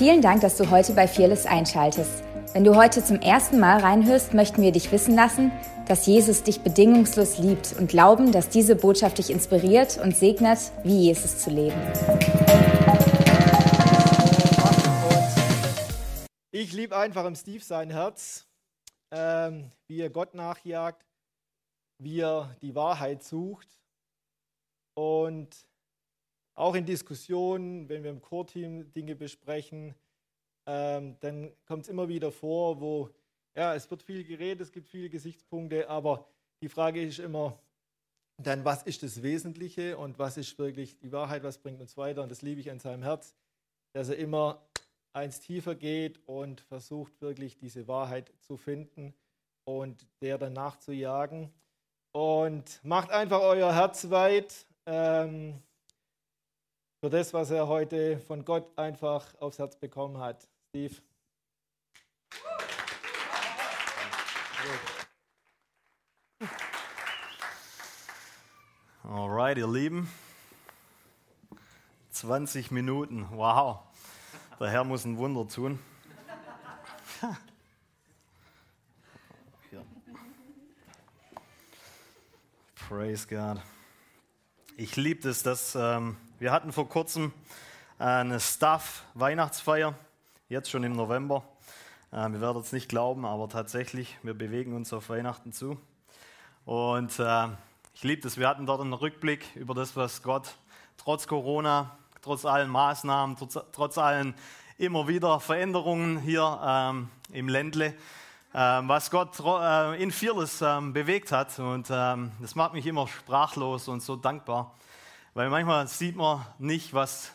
Vielen Dank, dass du heute bei Fearless einschaltest. Wenn du heute zum ersten Mal reinhörst, möchten wir dich wissen lassen, dass Jesus dich bedingungslos liebt und glauben, dass diese Botschaft dich inspiriert und segnet, wie Jesus zu leben. Ich liebe einfach im Steve sein Herz, ähm, wie er Gott nachjagt, wie er die Wahrheit sucht und auch in Diskussionen, wenn wir im Core-Team Dinge besprechen, ähm, dann kommt es immer wieder vor, wo ja, es wird viel geredet, es gibt viele Gesichtspunkte, aber die Frage ist immer, dann was ist das Wesentliche und was ist wirklich die Wahrheit, was bringt uns weiter? Und das liebe ich an seinem Herz, dass er immer eins tiefer geht und versucht wirklich diese Wahrheit zu finden und der dann nachzujagen. Und macht einfach euer Herz weit. Ähm, für das, was er heute von Gott einfach aufs Herz bekommen hat. Steve. Alright, ihr Lieben. 20 Minuten, wow. Der Herr muss ein Wunder tun. Praise God. Ich liebe es, dass ähm, wir hatten vor kurzem eine Staff-Weihnachtsfeier, jetzt schon im November. Äh, wir werden es nicht glauben, aber tatsächlich, wir bewegen uns auf Weihnachten zu. Und äh, ich liebe es, wir hatten dort einen Rückblick über das, was Gott trotz Corona, trotz allen Maßnahmen, trotz, trotz allen immer wieder Veränderungen hier ähm, im Ländle, ähm, was Gott äh, in Fearless ähm, bewegt hat. Und ähm, das macht mich immer sprachlos und so dankbar. Weil manchmal sieht man nicht, was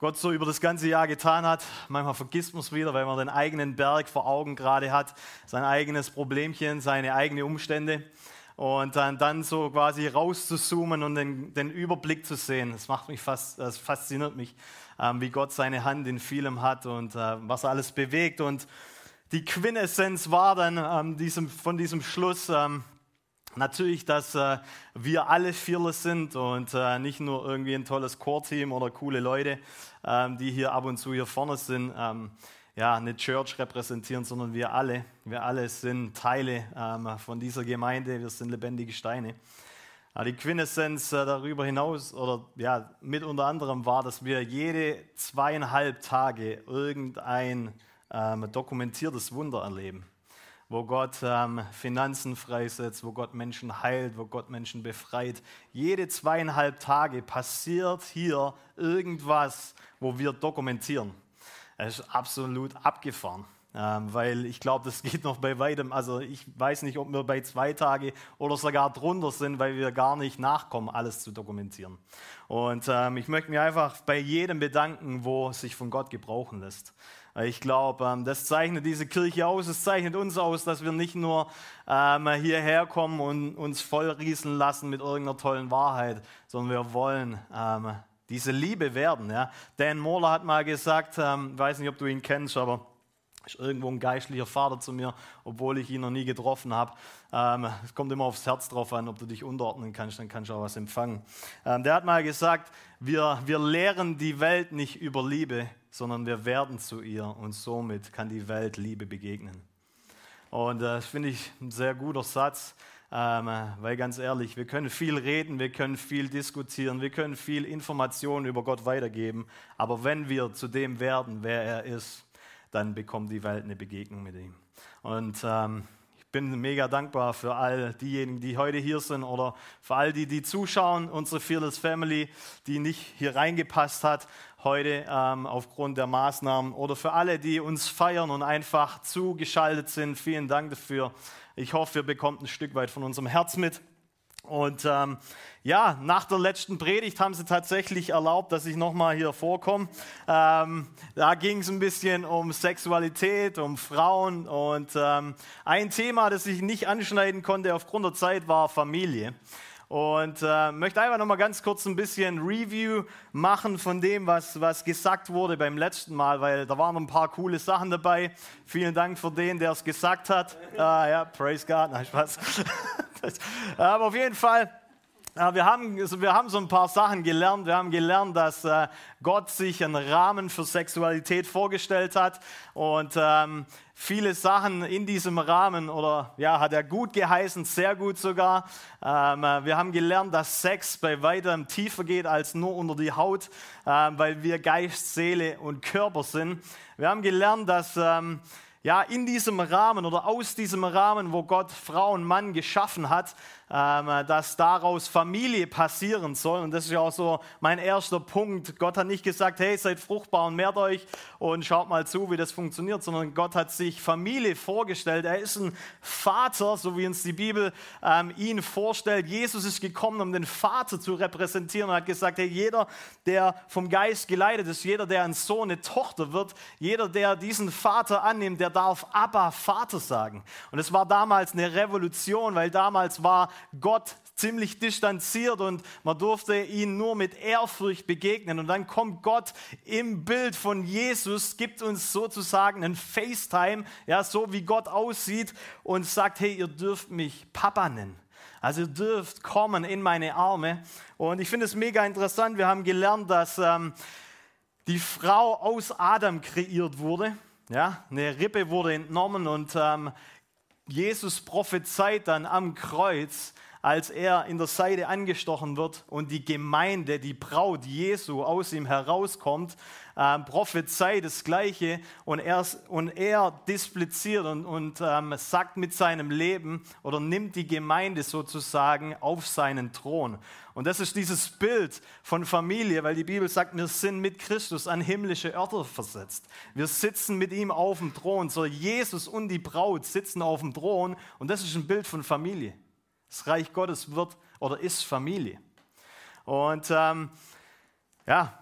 Gott so über das ganze Jahr getan hat. Manchmal vergisst man es wieder, weil man den eigenen Berg vor Augen gerade hat, sein eigenes Problemchen, seine eigenen Umstände. Und dann, dann so quasi rauszuzoomen und den, den Überblick zu sehen, das macht mich fast, das fasziniert mich, ähm, wie Gott seine Hand in vielem hat und äh, was er alles bewegt. Und die Quintessenz war dann ähm, diesem, von diesem Schluss, ähm, Natürlich, dass äh, wir alle Fearless sind und äh, nicht nur irgendwie ein tolles Core-Team oder coole Leute, ähm, die hier ab und zu hier vorne sind, ähm, ja, eine Church repräsentieren, sondern wir alle, wir alle sind Teile ähm, von dieser Gemeinde, wir sind lebendige Steine. Aber die Quintessenz äh, darüber hinaus oder ja, mit unter anderem war, dass wir jede zweieinhalb Tage irgendein ähm, dokumentiertes Wunder erleben wo Gott ähm, Finanzen freisetzt, wo Gott Menschen heilt, wo Gott Menschen befreit. Jede zweieinhalb Tage passiert hier irgendwas, wo wir dokumentieren. Es ist absolut abgefahren. Ähm, weil ich glaube, das geht noch bei weitem. Also ich weiß nicht, ob wir bei zwei Tage oder sogar drunter sind, weil wir gar nicht nachkommen, alles zu dokumentieren. Und ähm, ich möchte mich einfach bei jedem bedanken, wo sich von Gott gebrauchen lässt. Ich glaube, ähm, das zeichnet diese Kirche aus, es zeichnet uns aus, dass wir nicht nur ähm, hierher kommen und uns vollrieseln lassen mit irgendeiner tollen Wahrheit, sondern wir wollen ähm, diese Liebe werden. Dan Mohler hat mal gesagt, ich weiß nicht, ob du ihn kennst, aber ist irgendwo ein geistlicher Vater zu mir, obwohl ich ihn noch nie getroffen habe. es kommt immer aufs Herz drauf an, ob du dich unterordnen kannst, dann kannst du auch was empfangen. der hat mal gesagt, wir, wir lehren die Welt nicht über Liebe, sondern wir werden zu ihr und somit kann die Welt Liebe begegnen. Und das finde ich ein sehr guter Satz, ähm, weil ganz ehrlich, wir können viel reden, wir können viel diskutieren, wir können viel Informationen über Gott weitergeben, aber wenn wir zu dem werden, wer er ist, dann bekommt die Welt eine Begegnung mit ihm. Und ähm, ich bin mega dankbar für all diejenigen, die heute hier sind oder für all die, die zuschauen, unsere Fearless Family, die nicht hier reingepasst hat heute ähm, aufgrund der Maßnahmen oder für alle, die uns feiern und einfach zugeschaltet sind. Vielen Dank dafür. Ich hoffe, ihr bekommt ein Stück weit von unserem Herz mit. Und ähm, ja, nach der letzten Predigt haben sie tatsächlich erlaubt, dass ich nochmal hier vorkomme. Ähm, da ging es ein bisschen um Sexualität, um Frauen und ähm, ein Thema, das ich nicht anschneiden konnte aufgrund der Zeit, war Familie. Und äh, möchte einfach noch mal ganz kurz ein bisschen Review machen von dem, was, was gesagt wurde beim letzten Mal, weil da waren ein paar coole Sachen dabei. Vielen Dank für den, der es gesagt hat. Ah, ja, praise God, nein, Spaß. Aber auf jeden Fall wir haben, wir haben so ein paar Sachen gelernt. Wir haben gelernt, dass äh, Gott sich einen Rahmen für Sexualität vorgestellt hat und ähm, viele Sachen in diesem Rahmen oder ja, hat er gut geheißen, sehr gut sogar. Ähm, äh, wir haben gelernt, dass Sex bei weitem tiefer geht als nur unter die Haut, äh, weil wir Geist, Seele und Körper sind. Wir haben gelernt, dass ähm, ja, in diesem Rahmen oder aus diesem Rahmen, wo Gott Frau und Mann geschaffen hat, ähm, dass daraus Familie passieren soll. Und das ist ja auch so mein erster Punkt. Gott hat nicht gesagt, hey, seid fruchtbar und mehrt euch und schaut mal zu, wie das funktioniert, sondern Gott hat sich Familie vorgestellt. Er ist ein Vater, so wie uns die Bibel ähm, ihn vorstellt. Jesus ist gekommen, um den Vater zu repräsentieren und hat gesagt, hey, jeder, der vom Geist geleitet ist, jeder, der ein Sohn, eine Tochter wird, jeder, der diesen Vater annimmt, der darf Abba Vater sagen. Und es war damals eine Revolution, weil damals war Gott ziemlich distanziert und man durfte ihn nur mit Ehrfurcht begegnen. Und dann kommt Gott im Bild von Jesus, gibt uns sozusagen ein FaceTime, ja, so wie Gott aussieht und sagt, hey, ihr dürft mich Papa nennen. Also ihr dürft kommen in meine Arme. Und ich finde es mega interessant. Wir haben gelernt, dass ähm, die Frau aus Adam kreiert wurde. Ja, eine Rippe wurde entnommen und ähm, Jesus prophezeit dann am Kreuz, als er in der Seite angestochen wird und die Gemeinde, die Braut Jesu aus ihm herauskommt, äh, prophezeit das Gleiche und er, und er displiziert und, und ähm, sagt mit seinem Leben oder nimmt die Gemeinde sozusagen auf seinen Thron. Und das ist dieses Bild von Familie, weil die Bibel sagt, wir sind mit Christus an himmlische Örter versetzt. Wir sitzen mit ihm auf dem Thron. So Jesus und die Braut sitzen auf dem Thron und das ist ein Bild von Familie. Das Reich Gottes wird oder ist Familie. Und ähm, ja,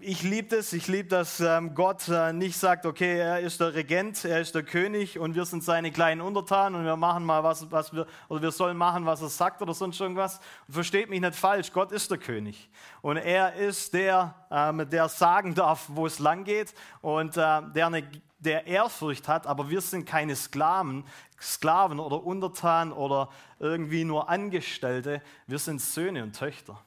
ich liebe das. Ich liebe, dass ähm, Gott äh, nicht sagt, okay, er ist der Regent, er ist der König und wir sind seine kleinen Untertanen und wir machen mal was, was wir, oder wir sollen machen, was er sagt oder sonst irgendwas. Und versteht mich nicht falsch, Gott ist der König. Und er ist der, ähm, der sagen darf, wo es lang geht und äh, der eine der Ehrfurcht hat, aber wir sind keine Sklaven, Sklaven oder Untertanen oder irgendwie nur Angestellte. Wir sind Söhne und Töchter.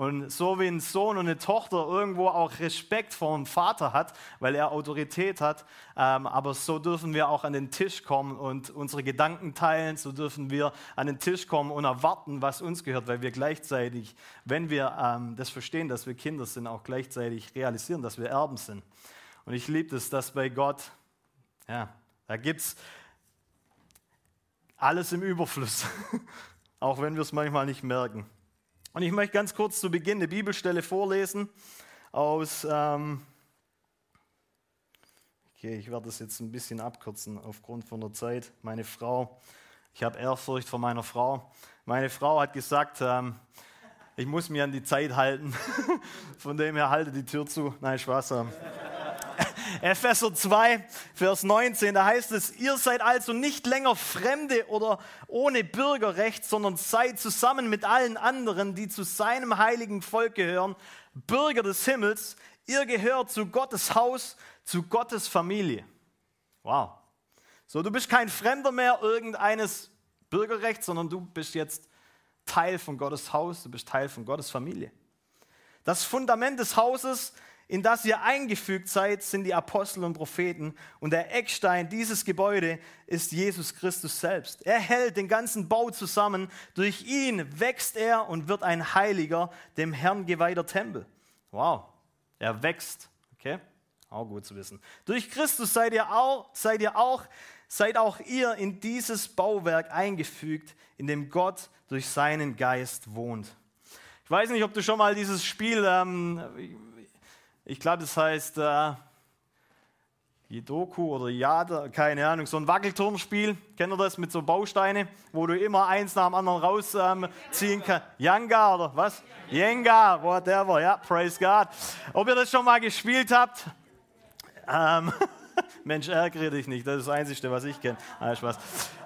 Und so wie ein Sohn und eine Tochter irgendwo auch Respekt vor dem Vater hat, weil er Autorität hat, ähm, aber so dürfen wir auch an den Tisch kommen und unsere Gedanken teilen, so dürfen wir an den Tisch kommen und erwarten, was uns gehört, weil wir gleichzeitig, wenn wir ähm, das verstehen, dass wir Kinder sind, auch gleichzeitig realisieren, dass wir Erben sind. Und ich liebe es, dass bei Gott, ja, da gibt es alles im Überfluss, auch wenn wir es manchmal nicht merken. Und ich möchte ganz kurz zu Beginn eine Bibelstelle vorlesen aus, ähm, okay, ich werde das jetzt ein bisschen abkürzen aufgrund von der Zeit. Meine Frau, ich habe Ehrfurcht vor meiner Frau. Meine Frau hat gesagt, ähm, ich muss mir an die Zeit halten. von dem her halte die Tür zu. Nein, Spaß haben. Epheser 2, Vers 19, da heißt es, ihr seid also nicht länger Fremde oder ohne Bürgerrecht, sondern seid zusammen mit allen anderen, die zu seinem heiligen Volk gehören, Bürger des Himmels. Ihr gehört zu Gottes Haus, zu Gottes Familie. Wow. So, du bist kein Fremder mehr irgendeines Bürgerrechts, sondern du bist jetzt Teil von Gottes Haus, du bist Teil von Gottes Familie. Das Fundament des Hauses in das ihr eingefügt seid, sind die Apostel und Propheten. Und der Eckstein dieses Gebäude ist Jesus Christus selbst. Er hält den ganzen Bau zusammen. Durch ihn wächst er und wird ein heiliger, dem Herrn geweihter Tempel. Wow, er wächst. Okay, auch gut zu wissen. Durch Christus seid ihr auch, seid ihr auch, seid auch ihr in dieses Bauwerk eingefügt, in dem Gott durch seinen Geist wohnt. Ich weiß nicht, ob du schon mal dieses Spiel ähm, ich glaube, das heißt äh, Jidoku oder Yada, keine Ahnung, so ein Wackelturmspiel. Kennt ihr das mit so Bausteine, wo du immer eins nach dem anderen rausziehen ähm, kannst? Yanga oder was? Jenga, whatever, ja, praise God. Ob ihr das schon mal gespielt habt? Ähm, Mensch, ärgere dich nicht, das ist das Einzige, was ich kenne. Ah, Spaß.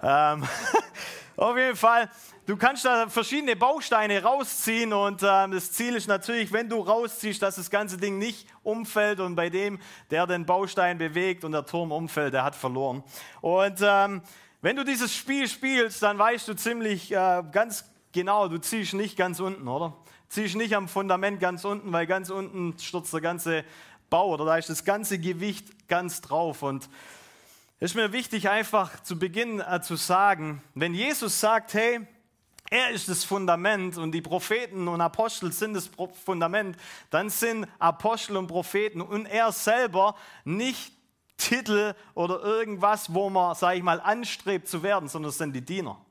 Ähm, auf jeden Fall, du kannst da verschiedene Bausteine rausziehen und äh, das Ziel ist natürlich, wenn du rausziehst, dass das ganze Ding nicht umfällt und bei dem, der den Baustein bewegt und der Turm umfällt, der hat verloren. Und ähm, wenn du dieses Spiel spielst, dann weißt du ziemlich äh, ganz genau, du ziehst nicht ganz unten, oder? Ziehst nicht am Fundament ganz unten, weil ganz unten stürzt der ganze Bau oder da ist das ganze Gewicht ganz drauf. Und es ist mir wichtig, einfach zu Beginn äh, zu sagen, wenn Jesus sagt, hey, er ist das Fundament und die Propheten und Apostel sind das Fundament, dann sind Apostel und Propheten und er selber nicht Titel oder irgendwas, wo man, sage ich mal, anstrebt zu werden, sondern es sind die Diener.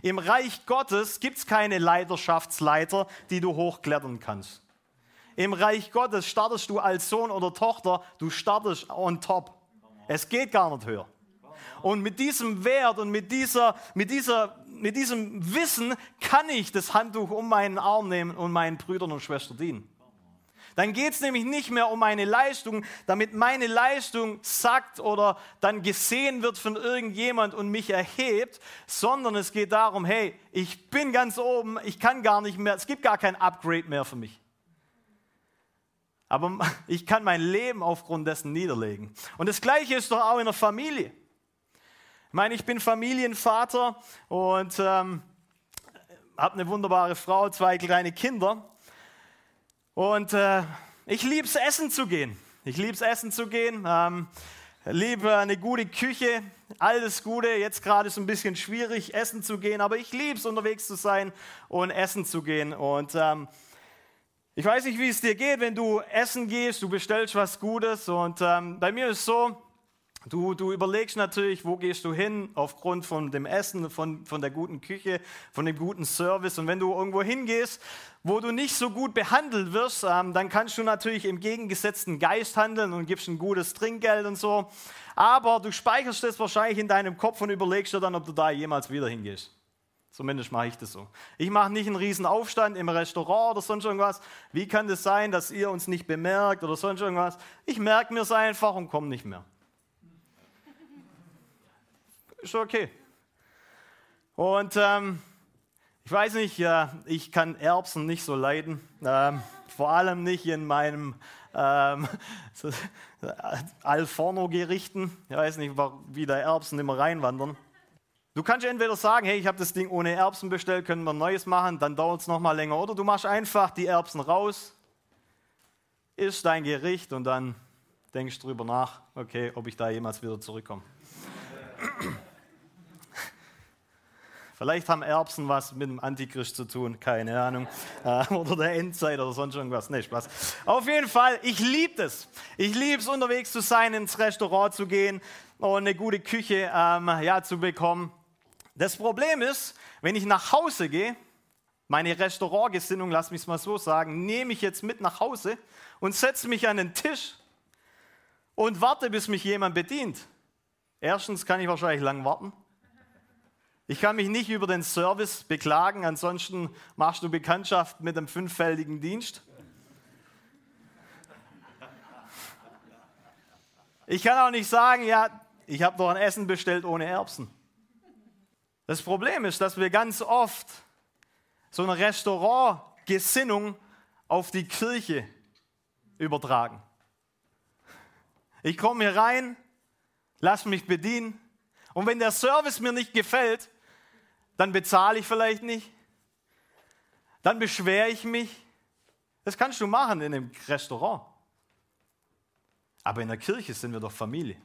Im Reich Gottes gibt es keine Leiterschaftsleiter, die du hochklettern kannst. Im Reich Gottes startest du als Sohn oder Tochter, du startest on top. Es geht gar nicht höher. Und mit diesem Wert und mit, dieser, mit, dieser, mit diesem Wissen kann ich das Handtuch um meinen Arm nehmen und meinen Brüdern und Schwestern dienen. Dann geht es nämlich nicht mehr um meine Leistung, damit meine Leistung sagt oder dann gesehen wird von irgendjemand und mich erhebt, sondern es geht darum, hey, ich bin ganz oben, ich kann gar nicht mehr, es gibt gar kein Upgrade mehr für mich. Aber ich kann mein Leben aufgrund dessen niederlegen. Und das Gleiche ist doch auch in der Familie. Ich meine, ich bin Familienvater und ähm, habe eine wunderbare Frau, zwei kleine Kinder. Und äh, ich liebe es, essen zu gehen. Ich liebe es, essen zu gehen. Ähm, liebe eine gute Küche, alles Gute. Jetzt gerade ist es ein bisschen schwierig, essen zu gehen, aber ich liebe es, unterwegs zu sein und essen zu gehen. Und ähm, ich weiß nicht, wie es dir geht, wenn du essen gehst, du bestellst was Gutes. Und ähm, bei mir ist es so, Du, du überlegst natürlich, wo gehst du hin, aufgrund von dem Essen, von, von der guten Küche, von dem guten Service. Und wenn du irgendwo hingehst, wo du nicht so gut behandelt wirst, ähm, dann kannst du natürlich im gegengesetzten Geist handeln und gibst ein gutes Trinkgeld und so. Aber du speicherst das wahrscheinlich in deinem Kopf und überlegst dir dann, ob du da jemals wieder hingehst. Zumindest mache ich das so. Ich mache nicht einen riesen Aufstand im Restaurant oder sonst irgendwas. Wie kann das sein, dass ihr uns nicht bemerkt oder sonst irgendwas? Ich merke mir es einfach und komme nicht mehr ist okay. Und ähm, ich weiß nicht, ja, ich kann Erbsen nicht so leiden, ähm, vor allem nicht in meinem ähm, so, Alforno-Gerichten. Ich weiß nicht, wie da Erbsen immer reinwandern. Du kannst entweder sagen, hey, ich habe das Ding ohne Erbsen bestellt, können wir ein neues machen, dann dauert es nochmal länger. Oder du machst einfach die Erbsen raus, isst dein Gericht und dann denkst drüber nach, okay, ob ich da jemals wieder zurückkomme. Vielleicht haben Erbsen was mit dem Antichrist zu tun, keine Ahnung. Äh, oder der Endzeit oder sonst irgendwas. Nee, Spaß. Auf jeden Fall, ich liebe es. Ich liebe es, unterwegs zu sein, ins Restaurant zu gehen und eine gute Küche ähm, ja, zu bekommen. Das Problem ist, wenn ich nach Hause gehe, meine Restaurantgesinnung, lass mich es mal so sagen, nehme ich jetzt mit nach Hause und setze mich an den Tisch und warte, bis mich jemand bedient. Erstens kann ich wahrscheinlich lang warten. Ich kann mich nicht über den Service beklagen, ansonsten machst du Bekanntschaft mit dem fünffältigen Dienst. Ich kann auch nicht sagen, ja, ich habe doch ein Essen bestellt ohne Erbsen. Das Problem ist, dass wir ganz oft so eine Restaurantgesinnung auf die Kirche übertragen. Ich komme hier rein, lass mich bedienen und wenn der Service mir nicht gefällt, dann bezahle ich vielleicht nicht, dann beschwere ich mich. Das kannst du machen in einem Restaurant. Aber in der Kirche sind wir doch Familie.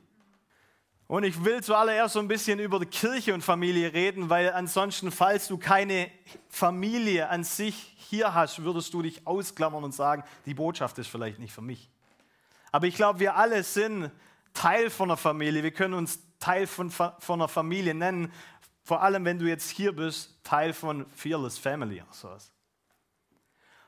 Und ich will zuallererst so ein bisschen über Kirche und Familie reden, weil ansonsten, falls du keine Familie an sich hier hast, würdest du dich ausklammern und sagen, die Botschaft ist vielleicht nicht für mich. Aber ich glaube, wir alle sind Teil von einer Familie. Wir können uns Teil von, von einer Familie nennen, vor allem, wenn du jetzt hier bist, Teil von Fearless Family sowas.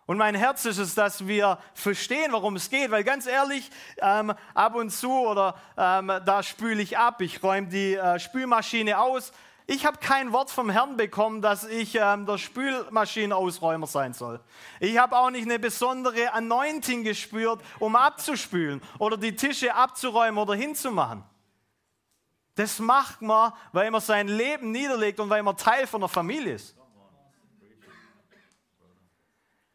Und mein Herz ist es, dass wir verstehen, worum es geht, weil ganz ehrlich, ähm, ab und zu oder ähm, da spüle ich ab, ich räume die äh, Spülmaschine aus. Ich habe kein Wort vom Herrn bekommen, dass ich ähm, der Spülmaschinenausräumer sein soll. Ich habe auch nicht eine besondere Anointing gespürt, um abzuspülen oder die Tische abzuräumen oder hinzumachen. Das macht man, weil man sein Leben niederlegt und weil man Teil von der Familie ist.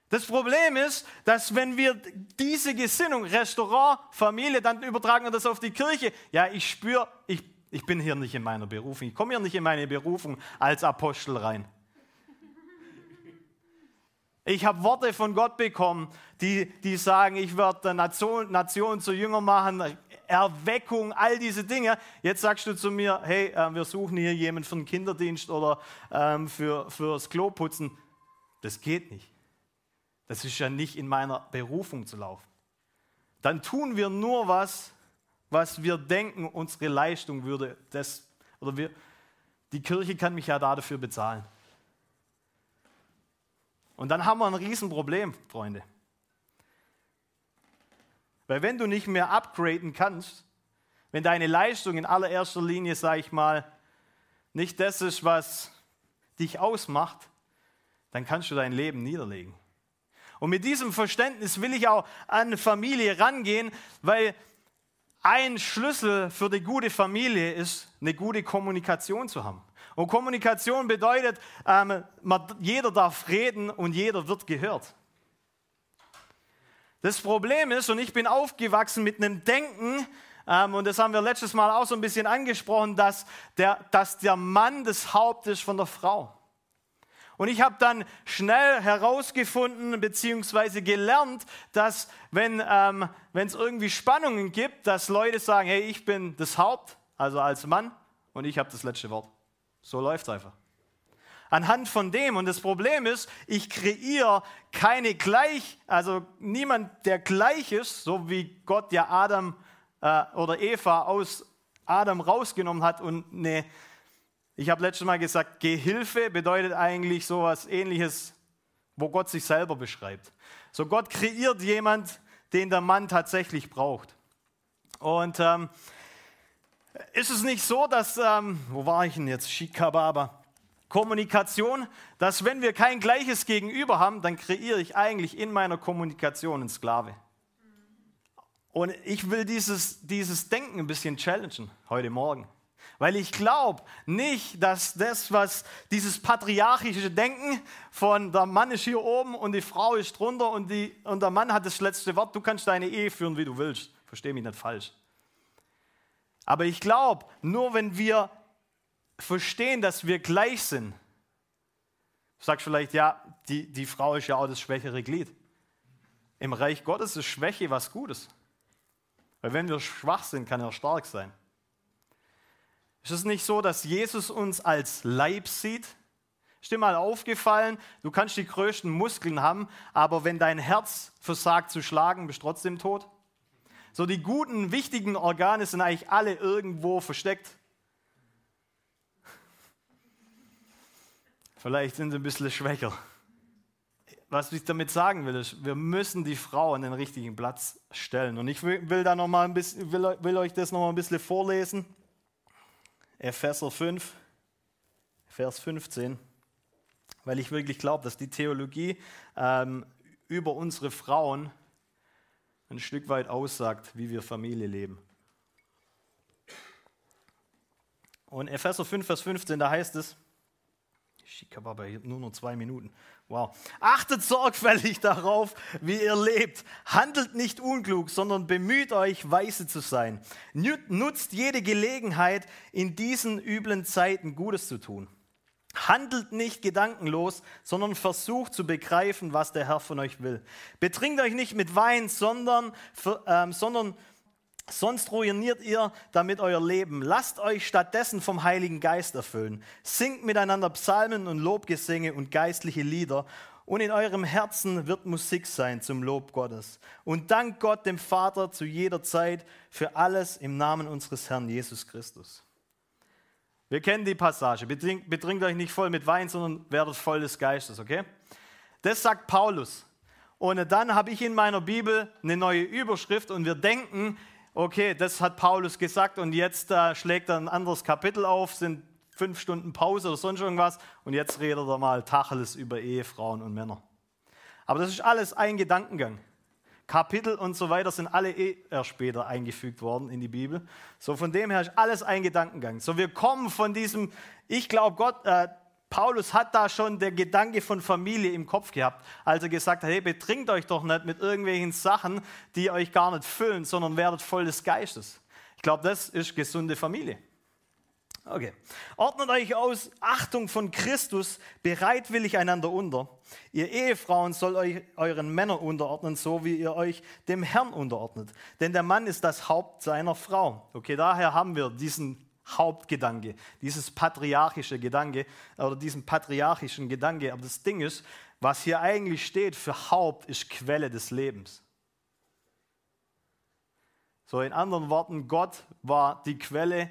Das Problem ist, dass wenn wir diese Gesinnung, Restaurant, Familie, dann übertragen wir das auf die Kirche. Ja, ich spüre, ich, ich bin hier nicht in meiner Berufung. Ich komme hier nicht in meine Berufung als Apostel rein. Ich habe Worte von Gott bekommen, die, die sagen, ich werde Nation, Nation zu Jünger machen, Erweckung, all diese Dinge. Jetzt sagst du zu mir, hey, äh, wir suchen hier jemanden für den Kinderdienst oder ähm, für, fürs Kloputzen. Das geht nicht. Das ist ja nicht in meiner Berufung zu laufen. Dann tun wir nur was, was wir denken, unsere Leistung würde das, oder wir, die Kirche kann mich ja dafür bezahlen. Und dann haben wir ein Riesenproblem, Freunde. Weil wenn du nicht mehr upgraden kannst, wenn deine Leistung in allererster Linie, sage ich mal, nicht das ist, was dich ausmacht, dann kannst du dein Leben niederlegen. Und mit diesem Verständnis will ich auch an Familie rangehen, weil ein Schlüssel für die gute Familie ist, eine gute Kommunikation zu haben. Und Kommunikation bedeutet, ähm, man, jeder darf reden und jeder wird gehört. Das Problem ist, und ich bin aufgewachsen mit einem Denken, ähm, und das haben wir letztes Mal auch so ein bisschen angesprochen, dass der, dass der Mann das Haupt ist von der Frau. Und ich habe dann schnell herausgefunden bzw. gelernt, dass wenn ähm, es irgendwie Spannungen gibt, dass Leute sagen, hey, ich bin das Haupt, also als Mann, und ich habe das letzte Wort. So läuft es einfach. Anhand von dem, und das Problem ist, ich kreiere keine gleich, also niemand, der gleich ist, so wie Gott ja Adam äh, oder Eva aus Adam rausgenommen hat und eine, ich habe letztes Mal gesagt, Gehilfe bedeutet eigentlich so etwas ähnliches, wo Gott sich selber beschreibt. So Gott kreiert jemand, den der Mann tatsächlich braucht. Und ähm, ist es nicht so, dass, ähm, wo war ich denn jetzt? Shikababa. Kommunikation, dass wenn wir kein gleiches Gegenüber haben, dann kreiere ich eigentlich in meiner Kommunikation einen Sklave. Und ich will dieses, dieses Denken ein bisschen challengen heute Morgen. Weil ich glaube nicht, dass das, was dieses patriarchische Denken von der Mann ist hier oben und die Frau ist drunter und, die, und der Mann hat das letzte Wort, du kannst deine Ehe führen, wie du willst. Versteh mich nicht falsch. Aber ich glaube, nur wenn wir verstehen, dass wir gleich sind, du sagst vielleicht, ja, die, die Frau ist ja auch das schwächere Glied. Im Reich Gottes ist Schwäche was Gutes. Weil wenn wir schwach sind, kann er stark sein. Ist es nicht so, dass Jesus uns als Leib sieht? Ist dir mal aufgefallen, du kannst die größten Muskeln haben, aber wenn dein Herz versagt zu schlagen, bist du trotzdem tot? So die guten, wichtigen Organe sind eigentlich alle irgendwo versteckt. Vielleicht sind sie ein bisschen schwächer. Was ich damit sagen will, ist, wir müssen die Frau an den richtigen Platz stellen. Und ich will, da noch mal ein bisschen, will, will euch das noch mal ein bisschen vorlesen. Epheser 5, Vers 15. Weil ich wirklich glaube, dass die Theologie ähm, über unsere Frauen ein Stück weit aussagt, wie wir Familie leben. Und Epheser 5, Vers 15, da heißt es, aber nur noch zwei Minuten. Wow. Achtet sorgfältig darauf, wie ihr lebt. Handelt nicht unklug, sondern bemüht euch, weise zu sein. Nutzt jede Gelegenheit, in diesen üblen Zeiten Gutes zu tun. Handelt nicht gedankenlos, sondern versucht zu begreifen, was der Herr von euch will. Betrinkt euch nicht mit Wein, sondern, ähm, sondern sonst ruiniert ihr damit euer Leben. Lasst euch stattdessen vom Heiligen Geist erfüllen. Singt miteinander Psalmen und Lobgesänge und geistliche Lieder. Und in eurem Herzen wird Musik sein zum Lob Gottes. Und dank Gott dem Vater zu jeder Zeit für alles im Namen unseres Herrn Jesus Christus. Wir kennen die Passage. Betrinkt, betrinkt euch nicht voll mit Wein, sondern werdet voll des Geistes, okay? Das sagt Paulus. Und dann habe ich in meiner Bibel eine neue Überschrift und wir denken, okay, das hat Paulus gesagt und jetzt äh, schlägt er ein anderes Kapitel auf, sind fünf Stunden Pause oder sonst irgendwas und jetzt redet er mal Tacheles über Ehefrauen und Männer. Aber das ist alles ein Gedankengang. Kapitel und so weiter sind alle eh erst später eingefügt worden in die Bibel. So von dem her ist alles ein Gedankengang. So wir kommen von diesem, ich glaube Gott, äh, Paulus hat da schon der Gedanke von Familie im Kopf gehabt, als er gesagt hat, hey, betrinkt euch doch nicht mit irgendwelchen Sachen, die euch gar nicht füllen, sondern werdet voll des Geistes. Ich glaube, das ist gesunde Familie. Okay. Ordnet euch aus Achtung von Christus bereitwillig einander unter. Ihr Ehefrauen soll euch euren Männern unterordnen, so wie ihr euch dem Herrn unterordnet. Denn der Mann ist das Haupt seiner Frau. Okay, daher haben wir diesen Hauptgedanke, dieses patriarchische Gedanke oder diesen patriarchischen Gedanke. Aber das Ding ist, was hier eigentlich steht für Haupt, ist Quelle des Lebens. So in anderen Worten, Gott war die Quelle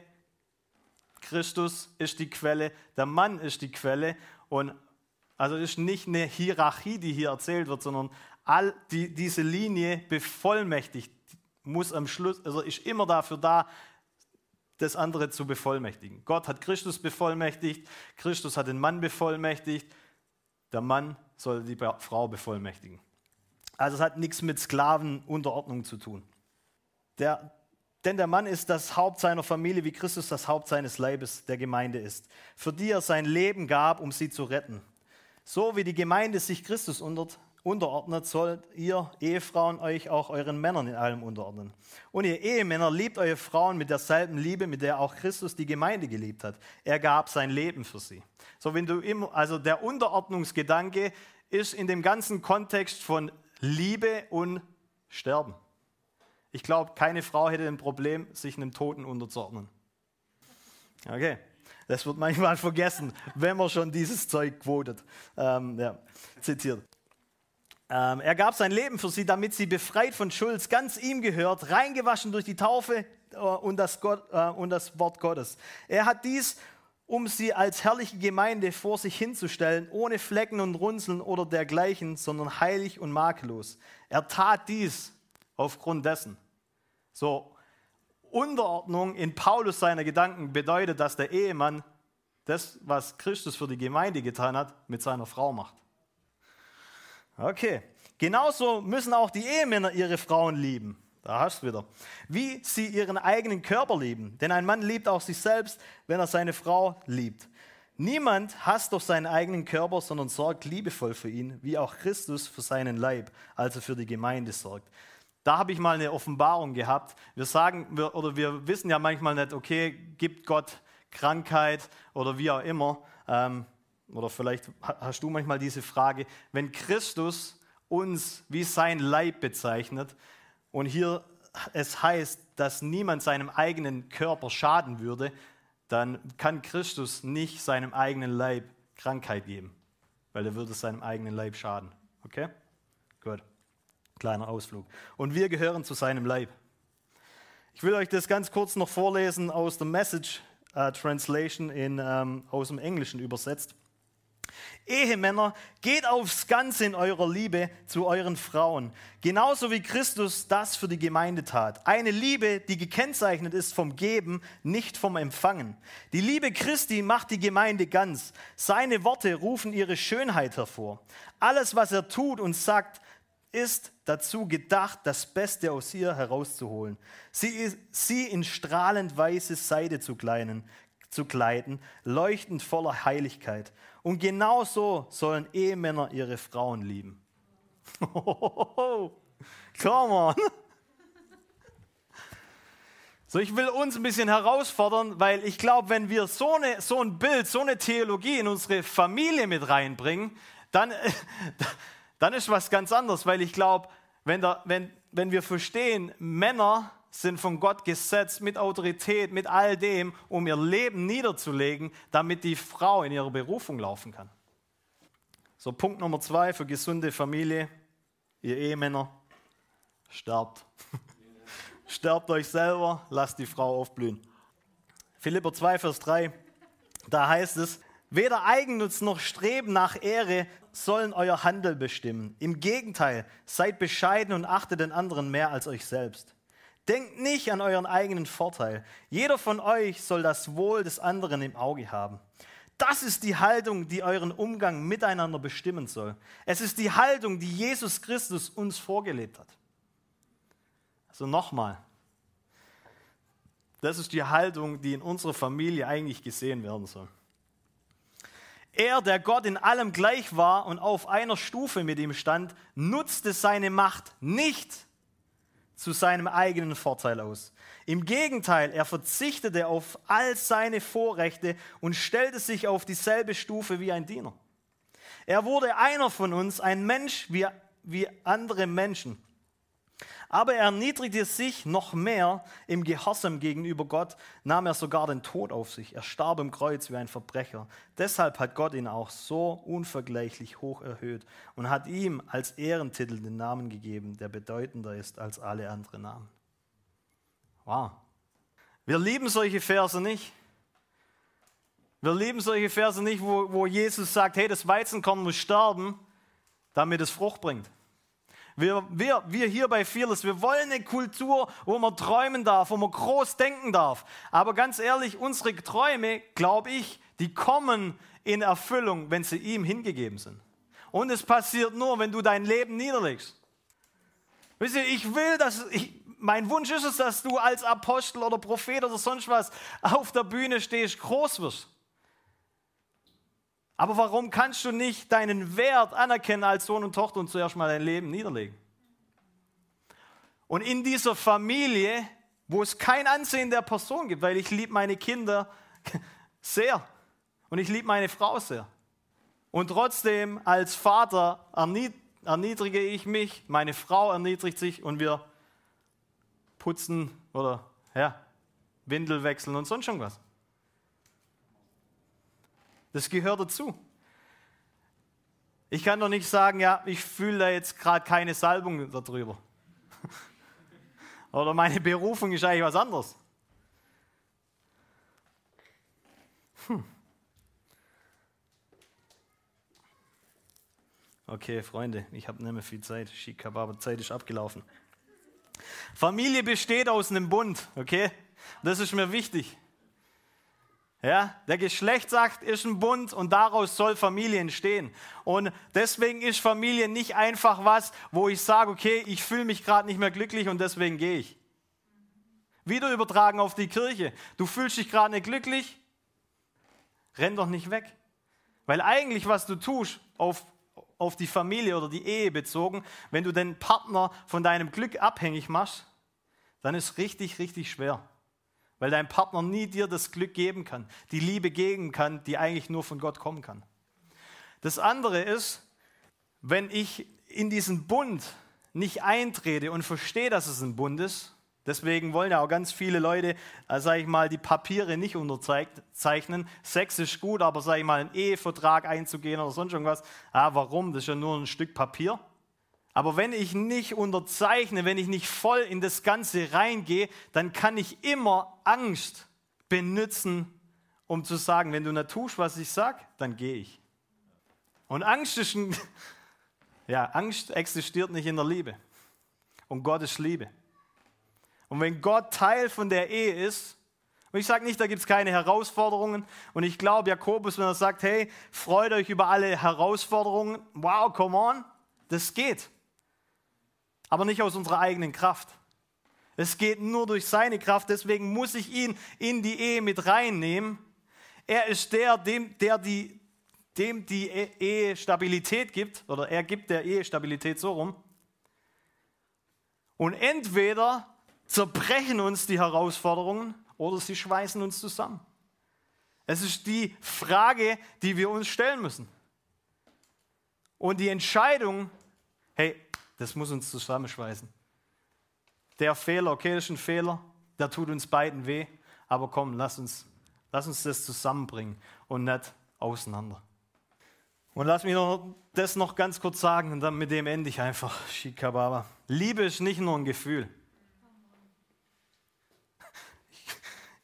Christus ist die Quelle, der Mann ist die Quelle und also ist nicht eine Hierarchie, die hier erzählt wird, sondern all die, diese Linie bevollmächtigt muss am Schluss, also ist immer dafür da, das andere zu bevollmächtigen. Gott hat Christus bevollmächtigt, Christus hat den Mann bevollmächtigt, der Mann soll die Frau bevollmächtigen. Also es hat nichts mit Sklavenunterordnung zu tun. Der, denn der Mann ist das Haupt seiner Familie, wie Christus das Haupt seines Leibes der Gemeinde ist, für die er sein Leben gab, um sie zu retten. So wie die Gemeinde sich Christus unterordnet, sollt ihr Ehefrauen euch auch euren Männern in allem unterordnen. Und ihr Ehemänner liebt eure Frauen mit derselben Liebe, mit der auch Christus die Gemeinde geliebt hat. Er gab sein Leben für sie. So wenn du immer, also der Unterordnungsgedanke ist in dem ganzen Kontext von Liebe und Sterben. Ich glaube, keine Frau hätte ein Problem, sich einem Toten unterzuordnen. Okay, das wird manchmal vergessen, wenn man schon dieses Zeug quotet. Ähm, ja, zitiert. Ähm, er gab sein Leben für sie, damit sie befreit von Schuld, ganz ihm gehört, reingewaschen durch die Taufe äh, und, das Gott, äh, und das Wort Gottes. Er hat dies, um sie als herrliche Gemeinde vor sich hinzustellen, ohne Flecken und Runzeln oder dergleichen, sondern heilig und makellos. Er tat dies aufgrund dessen. So, Unterordnung in Paulus seiner Gedanken bedeutet, dass der Ehemann das, was Christus für die Gemeinde getan hat, mit seiner Frau macht. Okay, genauso müssen auch die Ehemänner ihre Frauen lieben. Da hast du wieder. Wie sie ihren eigenen Körper lieben. Denn ein Mann liebt auch sich selbst, wenn er seine Frau liebt. Niemand hasst doch seinen eigenen Körper, sondern sorgt liebevoll für ihn, wie auch Christus für seinen Leib, also für die Gemeinde sorgt. Da habe ich mal eine Offenbarung gehabt. Wir sagen oder wir wissen ja manchmal nicht, okay, gibt Gott Krankheit oder wie auch immer. Ähm, oder vielleicht hast du manchmal diese Frage, wenn Christus uns wie sein Leib bezeichnet und hier es heißt, dass niemand seinem eigenen Körper schaden würde, dann kann Christus nicht seinem eigenen Leib Krankheit geben, weil er würde seinem eigenen Leib schaden. Okay? Gut. Kleiner Ausflug. Und wir gehören zu seinem Leib. Ich will euch das ganz kurz noch vorlesen aus der Message uh, Translation in, ähm, aus dem Englischen übersetzt. Ehemänner, geht aufs Ganze in eurer Liebe zu euren Frauen, genauso wie Christus das für die Gemeinde tat. Eine Liebe, die gekennzeichnet ist vom Geben, nicht vom Empfangen. Die Liebe Christi macht die Gemeinde ganz. Seine Worte rufen ihre Schönheit hervor. Alles, was er tut und sagt, ist dazu gedacht, das Beste aus ihr herauszuholen. Sie, sie in strahlend weiße Seide zu, kleinen, zu kleiden, leuchtend voller Heiligkeit. Und genau so sollen Ehemänner ihre Frauen lieben. Come on! So, ich will uns ein bisschen herausfordern, weil ich glaube, wenn wir so, eine, so ein Bild, so eine Theologie in unsere Familie mit reinbringen, dann, dann ist was ganz anderes, weil ich glaube, wenn, wenn, wenn wir verstehen, Männer sind von Gott gesetzt mit Autorität, mit all dem, um ihr Leben niederzulegen, damit die Frau in ihre Berufung laufen kann. So, Punkt Nummer zwei für gesunde Familie, ihr Ehemänner, sterbt. sterbt euch selber, lasst die Frau aufblühen. Philipper 2, Vers 3, da heißt es, weder Eigennutz noch Streben nach Ehre sollen euer Handel bestimmen. Im Gegenteil, seid bescheiden und achtet den anderen mehr als euch selbst. Denkt nicht an euren eigenen Vorteil. Jeder von euch soll das Wohl des anderen im Auge haben. Das ist die Haltung, die euren Umgang miteinander bestimmen soll. Es ist die Haltung, die Jesus Christus uns vorgelebt hat. Also nochmal, das ist die Haltung, die in unserer Familie eigentlich gesehen werden soll. Er, der Gott in allem gleich war und auf einer Stufe mit ihm stand, nutzte seine Macht nicht zu seinem eigenen Vorteil aus. Im Gegenteil, er verzichtete auf all seine Vorrechte und stellte sich auf dieselbe Stufe wie ein Diener. Er wurde einer von uns, ein Mensch wie, wie andere Menschen. Aber er erniedrigte sich noch mehr im Gehorsam gegenüber Gott, nahm er sogar den Tod auf sich. Er starb im Kreuz wie ein Verbrecher. Deshalb hat Gott ihn auch so unvergleichlich hoch erhöht und hat ihm als Ehrentitel den Namen gegeben, der bedeutender ist als alle anderen Namen. Wow. Wir lieben solche Verse nicht. Wir lieben solche Verse nicht, wo, wo Jesus sagt, hey, das Weizenkorn muss sterben, damit es Frucht bringt. Wir, wir, wir hier bei Fearless, wir wollen eine Kultur, wo man träumen darf, wo man groß denken darf. Aber ganz ehrlich, unsere Träume, glaube ich, die kommen in Erfüllung, wenn sie ihm hingegeben sind. Und es passiert nur, wenn du dein Leben niederlegst. Wisst ihr, ich will, dass ich, mein Wunsch ist es, dass du als Apostel oder Prophet oder sonst was auf der Bühne stehst, groß wirst. Aber warum kannst du nicht deinen Wert anerkennen als Sohn und Tochter und zuerst mal dein Leben niederlegen? Und in dieser Familie, wo es kein Ansehen der Person gibt, weil ich liebe meine Kinder sehr und ich liebe meine Frau sehr. Und trotzdem als Vater erniedrige ich mich, meine Frau erniedrigt sich und wir putzen oder ja, Windel wechseln und sonst schon was. Das gehört dazu. Ich kann doch nicht sagen, ja, ich fühle da jetzt gerade keine Salbung darüber. Oder meine Berufung ist eigentlich was anderes. Hm. Okay, Freunde, ich habe nicht mehr viel Zeit. aber Zeit ist abgelaufen. Familie besteht aus einem Bund, okay? Das ist mir wichtig. Ja, der Geschlechtsakt ist ein Bund und daraus soll Familie entstehen. Und deswegen ist Familie nicht einfach was, wo ich sage, okay, ich fühle mich gerade nicht mehr glücklich und deswegen gehe ich. Wieder übertragen auf die Kirche. Du fühlst dich gerade nicht glücklich, renn doch nicht weg. Weil eigentlich, was du tust, auf, auf die Familie oder die Ehe bezogen, wenn du den Partner von deinem Glück abhängig machst, dann ist richtig, richtig schwer weil dein Partner nie dir das Glück geben kann, die Liebe geben kann, die eigentlich nur von Gott kommen kann. Das andere ist, wenn ich in diesen Bund nicht eintrete und verstehe, dass es ein Bund ist, deswegen wollen ja auch ganz viele Leute, äh, sage ich mal, die Papiere nicht unterzeichnen. Sex ist gut, aber sage ich mal, einen Ehevertrag einzugehen oder sonst irgendwas, ah, warum? Das ist ja nur ein Stück Papier. Aber wenn ich nicht unterzeichne, wenn ich nicht voll in das Ganze reingehe, dann kann ich immer Angst benutzen, um zu sagen, wenn du nicht tust, was ich sage, dann gehe ich. Und Angst ist ein, ja, Angst existiert nicht in der Liebe. Und Gott ist Liebe. Und wenn Gott Teil von der Ehe ist, und ich sage nicht, da gibt es keine Herausforderungen. Und ich glaube, Jakobus, wenn er sagt, hey, freut euch über alle Herausforderungen, wow, come on, das geht aber nicht aus unserer eigenen Kraft. Es geht nur durch seine Kraft, deswegen muss ich ihn in die Ehe mit reinnehmen. Er ist der, dem, der die, dem die e-, Ehe Stabilität gibt, oder er gibt der Ehe Stabilität so rum. Und entweder zerbrechen uns die Herausforderungen oder sie schweißen uns zusammen. Es ist die Frage, die wir uns stellen müssen. Und die Entscheidung, hey, das muss uns zusammenschweißen. Der Fehler, okay, das ist ein Fehler, der tut uns beiden weh, aber komm, lass uns, lass uns das zusammenbringen und nicht auseinander. Und lass mich noch das noch ganz kurz sagen und dann mit dem ende ich einfach. Shikababa. Liebe ist nicht nur ein Gefühl.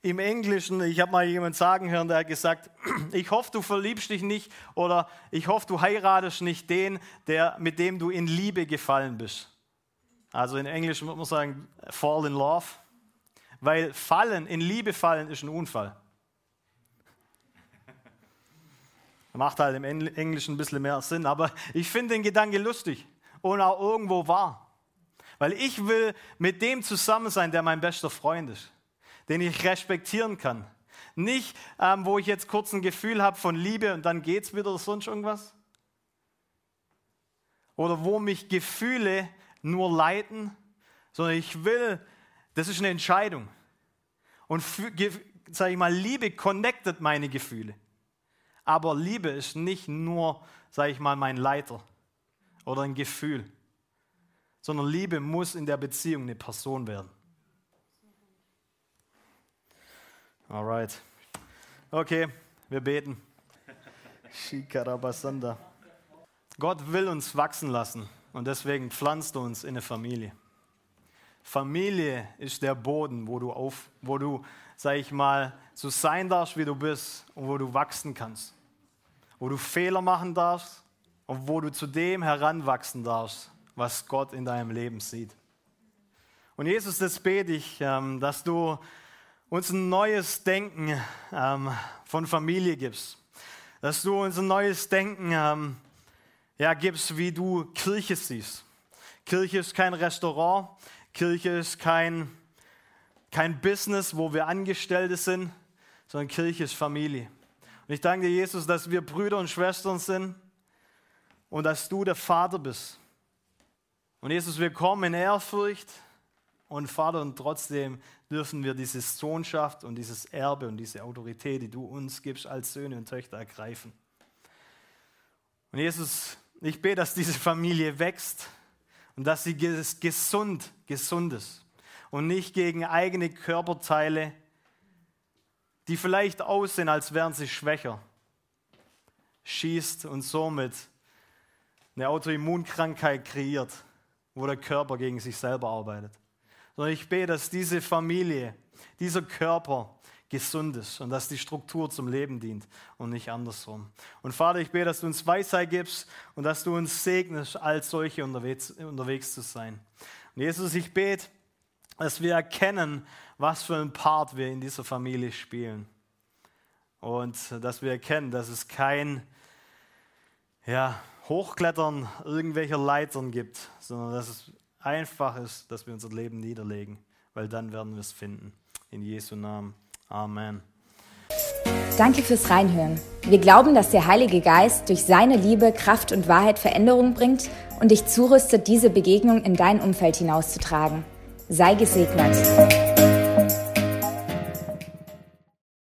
Im Englischen, ich habe mal jemanden sagen hören, der hat gesagt, ich hoffe, du verliebst dich nicht oder ich hoffe, du heiratest nicht den, der, mit dem du in Liebe gefallen bist. Also in Englisch würde man sagen, fall in love. Weil fallen, in Liebe fallen, ist ein Unfall. Macht halt im Englischen ein bisschen mehr Sinn, aber ich finde den Gedanke lustig und auch irgendwo wahr. Weil ich will mit dem zusammen sein, der mein bester Freund ist den ich respektieren kann. Nicht, ähm, wo ich jetzt kurz ein Gefühl habe von Liebe und dann geht es wieder oder sonst irgendwas. Oder wo mich Gefühle nur leiten, sondern ich will, das ist eine Entscheidung. Und sage ich mal, Liebe connectet meine Gefühle. Aber Liebe ist nicht nur, sage ich mal, mein Leiter oder ein Gefühl, sondern Liebe muss in der Beziehung eine Person werden. Alright. Okay, wir beten. Shikarabasanda. Gott will uns wachsen lassen und deswegen pflanzt du uns in eine Familie. Familie ist der Boden, wo du auf, wo du, sag ich mal, so sein darfst, wie du bist und wo du wachsen kannst. Wo du Fehler machen darfst und wo du zu dem heranwachsen darfst, was Gott in deinem Leben sieht. Und Jesus, das bete ich, ähm, dass du uns ein neues Denken ähm, von Familie gibst. Dass du uns ein neues Denken ähm, ja, gibst, wie du Kirche siehst. Kirche ist kein Restaurant, Kirche ist kein, kein Business, wo wir Angestellte sind, sondern Kirche ist Familie. Und ich danke dir, Jesus, dass wir Brüder und Schwestern sind und dass du der Vater bist. Und Jesus, wir kommen in Ehrfurcht und Vater, und trotzdem dürfen wir diese Sohnschaft und dieses Erbe und diese Autorität, die du uns gibst, als Söhne und Töchter ergreifen. Und Jesus, ich bete, dass diese Familie wächst und dass sie gesund, gesund ist und nicht gegen eigene Körperteile, die vielleicht aussehen, als wären sie schwächer, schießt und somit eine Autoimmunkrankheit kreiert, wo der Körper gegen sich selber arbeitet sondern ich bete, dass diese Familie, dieser Körper gesund ist und dass die Struktur zum Leben dient und nicht andersrum. Und Vater, ich bete, dass du uns Weisheit gibst und dass du uns segnest, als solche unterwegs, unterwegs zu sein. Und Jesus, ich bete, dass wir erkennen, was für ein Part wir in dieser Familie spielen. Und dass wir erkennen, dass es kein ja, Hochklettern irgendwelcher Leitern gibt, sondern dass es einfach ist, dass wir unser Leben niederlegen, weil dann werden wir es finden. In Jesu Namen. Amen. Danke fürs Reinhören. Wir glauben, dass der Heilige Geist durch seine Liebe, Kraft und Wahrheit Veränderung bringt und dich zurüstet, diese Begegnung in dein Umfeld hinauszutragen. Sei gesegnet.